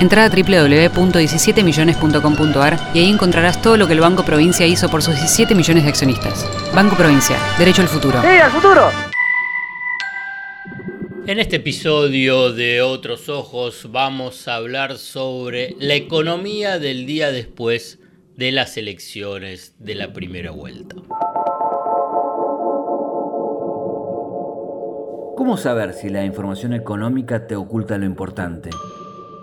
Entra a www.17millones.com.ar y ahí encontrarás todo lo que el Banco Provincia hizo por sus 17 millones de accionistas. Banco Provincia, derecho al futuro. ¡Sí, al futuro! En este episodio de Otros Ojos vamos a hablar sobre la economía del día después de las elecciones de la primera vuelta. ¿Cómo saber si la información económica te oculta lo importante?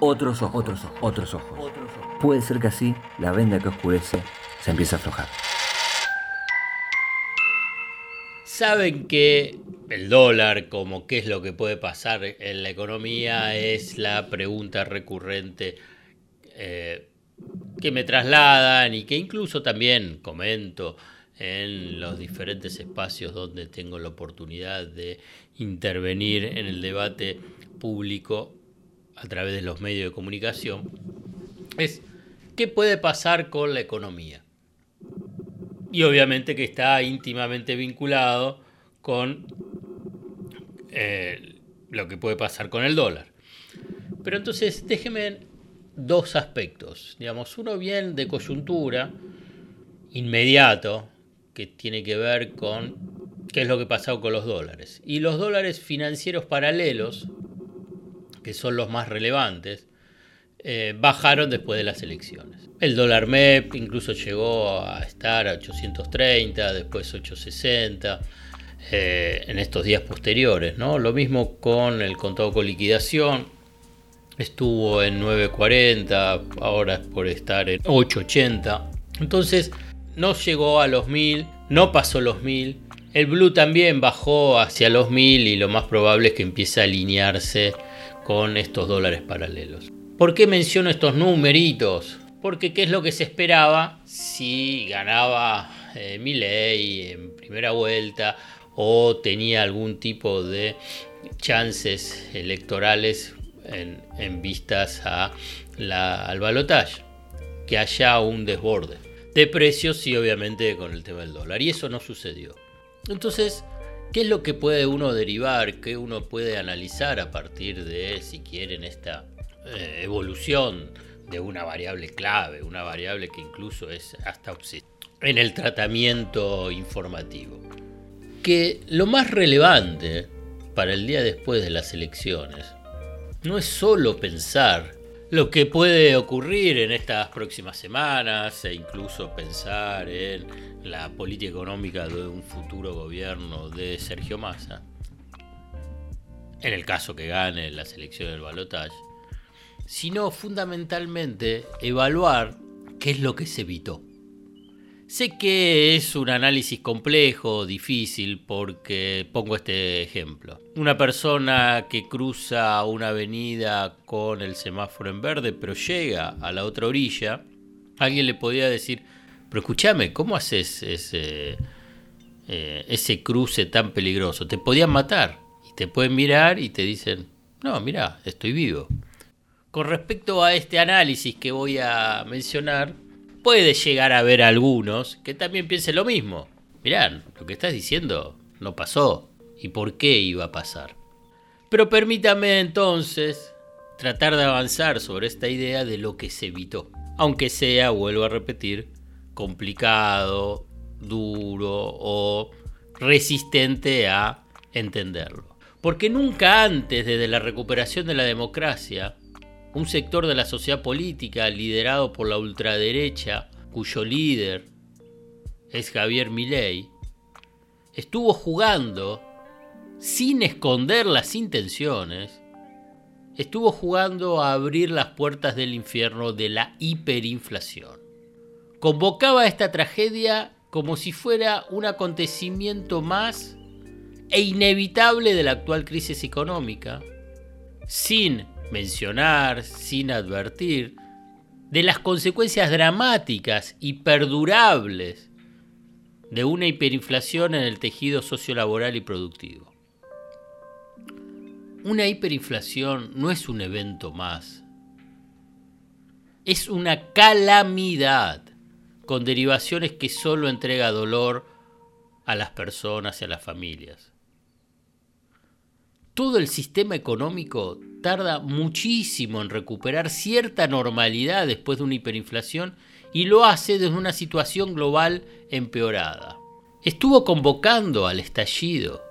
otros ojos, otros ojos, otros ojos. Puede ser que así la venda que oscurece se empiece a aflojar. Saben que el dólar, como qué es lo que puede pasar en la economía, es la pregunta recurrente eh, que me trasladan y que incluso también comento en los diferentes espacios donde tengo la oportunidad de intervenir en el debate público a través de los medios de comunicación, es qué puede pasar con la economía. Y obviamente que está íntimamente vinculado con eh, lo que puede pasar con el dólar. Pero entonces déjenme dos aspectos. Digamos, uno bien de coyuntura, inmediato, que tiene que ver con qué es lo que ha pasado con los dólares. Y los dólares financieros paralelos, que son los más relevantes, eh, bajaron después de las elecciones. El dólar MEP incluso llegó a estar a 830, después 860, eh, en estos días posteriores. ¿no? Lo mismo con el contado con liquidación, estuvo en 940, ahora es por estar en 880. Entonces no llegó a los 1000, no pasó los 1000. El blue también bajó hacia los 1000 y lo más probable es que empiece a alinearse con estos dólares paralelos. ¿Por qué menciono estos numeritos? Porque qué es lo que se esperaba si ganaba eh, Milley en primera vuelta o tenía algún tipo de chances electorales en, vistas a la, al balotaje, que haya un desborde de precios y obviamente con el tema del dólar. Y eso no sucedió. Entonces, ¿Qué es lo que puede uno derivar? ¿Qué uno puede analizar a partir de, si quieren, esta eh, evolución de una variable clave, una variable que incluso es hasta en el tratamiento informativo? Que lo más relevante para el día después de las elecciones no es solo pensar lo que puede ocurrir en estas próximas semanas e incluso pensar en la política económica de un futuro gobierno de Sergio Massa, en el caso que gane la selección del balotaje, sino fundamentalmente evaluar qué es lo que se evitó. Sé que es un análisis complejo, difícil, porque pongo este ejemplo. Una persona que cruza una avenida con el semáforo en verde, pero llega a la otra orilla, alguien le podía decir, pero escúchame, ¿cómo haces ese, eh, ese cruce tan peligroso? Te podían matar y te pueden mirar y te dicen, no, mira, estoy vivo. Con respecto a este análisis que voy a mencionar, puede llegar a haber algunos que también piensen lo mismo. Mirá, lo que estás diciendo no pasó. ¿Y por qué iba a pasar? Pero permítame entonces tratar de avanzar sobre esta idea de lo que se evitó. Aunque sea, vuelvo a repetir, complicado, duro o resistente a entenderlo. Porque nunca antes, desde la recuperación de la democracia, un sector de la sociedad política liderado por la ultraderecha, cuyo líder es Javier Milei, estuvo jugando sin esconder las intenciones, estuvo jugando a abrir las puertas del infierno de la hiperinflación. Convocaba esta tragedia como si fuera un acontecimiento más e inevitable de la actual crisis económica, sin mencionar, sin advertir, de las consecuencias dramáticas y perdurables de una hiperinflación en el tejido sociolaboral y productivo. Una hiperinflación no es un evento más, es una calamidad con derivaciones que solo entrega dolor a las personas y a las familias. Todo el sistema económico tarda muchísimo en recuperar cierta normalidad después de una hiperinflación y lo hace desde una situación global empeorada. Estuvo convocando al estallido,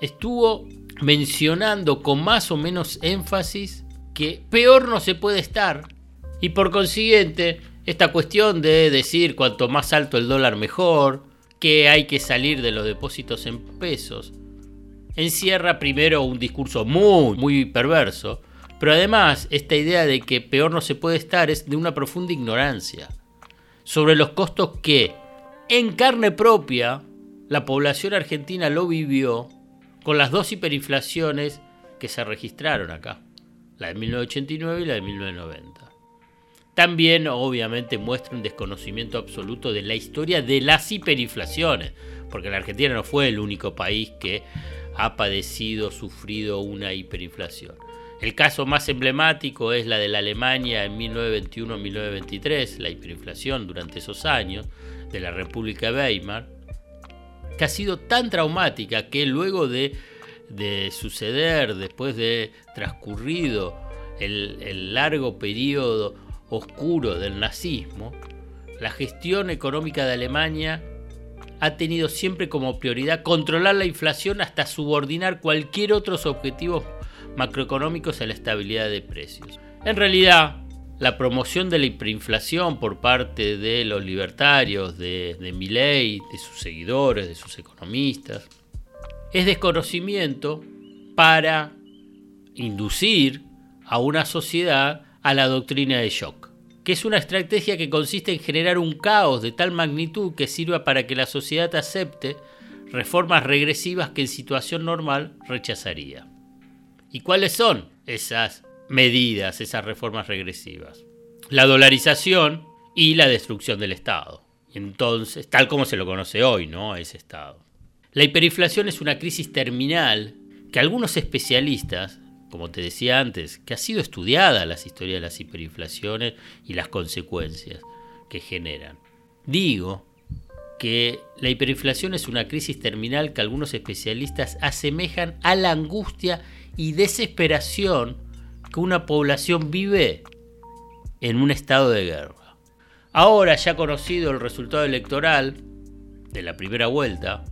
estuvo mencionando con más o menos énfasis que peor no se puede estar y por consiguiente esta cuestión de decir cuanto más alto el dólar mejor, que hay que salir de los depósitos en pesos, encierra primero un discurso muy, muy perverso, pero además esta idea de que peor no se puede estar es de una profunda ignorancia sobre los costos que en carne propia la población argentina lo vivió con las dos hiperinflaciones que se registraron acá, la de 1989 y la de 1990. También obviamente muestra un desconocimiento absoluto de la historia de las hiperinflaciones, porque la Argentina no fue el único país que ha padecido, sufrido una hiperinflación. El caso más emblemático es la de la Alemania en 1921-1923, la hiperinflación durante esos años de la República Weimar, que ha sido tan traumática que luego de, suceder, después de transcurrido el, el largo periodo oscuro del nazismo, la gestión económica de Alemania ha tenido siempre como prioridad controlar la inflación hasta subordinar cualquier otros objetivos macroeconómicos a la estabilidad de precios. En realidad, la promoción de la hiperinflación por parte de los libertarios, de, de Milley, de sus seguidores, de sus economistas, es desconocimiento para inducir a una sociedad a la doctrina de shock es una estrategia que consiste en generar un caos de tal magnitud que sirva para que la sociedad acepte reformas regresivas que en situación normal rechazaría. ¿Y cuáles son esas medidas, esas reformas regresivas? La dolarización y la destrucción del Estado. Entonces, tal como se lo conoce hoy, ¿no? Ese Estado. La hiperinflación es una crisis terminal que algunos especialistas como te decía antes, que ha sido estudiada la historia de las hiperinflaciones y las consecuencias que generan. Digo que la hiperinflación es una crisis terminal que algunos especialistas asemejan a la angustia y desesperación que una población vive en un estado de guerra. Ahora ya conocido el resultado electoral de la primera vuelta,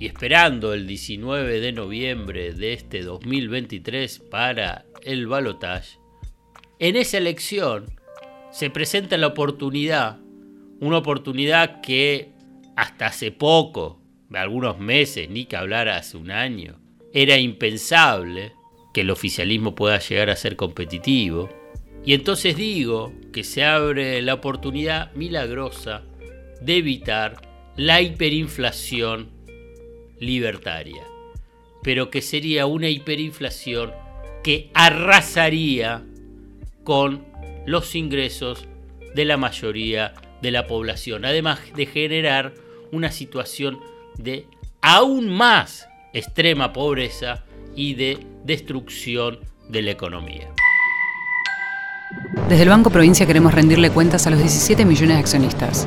y esperando el 19 de noviembre de este 2023 para el balotaje, en esa elección se presenta la oportunidad, una oportunidad que hasta hace poco, algunos meses, ni que hablar hace un año, era impensable que el oficialismo pueda llegar a ser competitivo. Y entonces digo que se abre la oportunidad milagrosa de evitar la hiperinflación libertaria, pero que sería una hiperinflación que arrasaría con los ingresos de la mayoría de la población, además de generar una situación de aún más extrema pobreza y de destrucción de la economía. Desde el Banco Provincia queremos rendirle cuentas a los 17 millones de accionistas,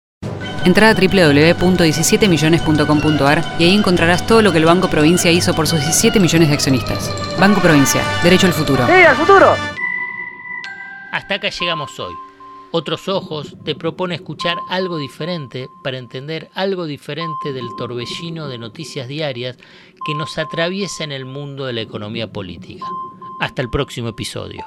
Entra a www.17millones.com.ar y ahí encontrarás todo lo que el Banco Provincia hizo por sus 17 millones de accionistas. Banco Provincia, derecho al futuro. ¡Sí, al futuro! Hasta acá llegamos hoy. Otros Ojos te propone escuchar algo diferente para entender algo diferente del torbellino de noticias diarias que nos atraviesa en el mundo de la economía política. Hasta el próximo episodio.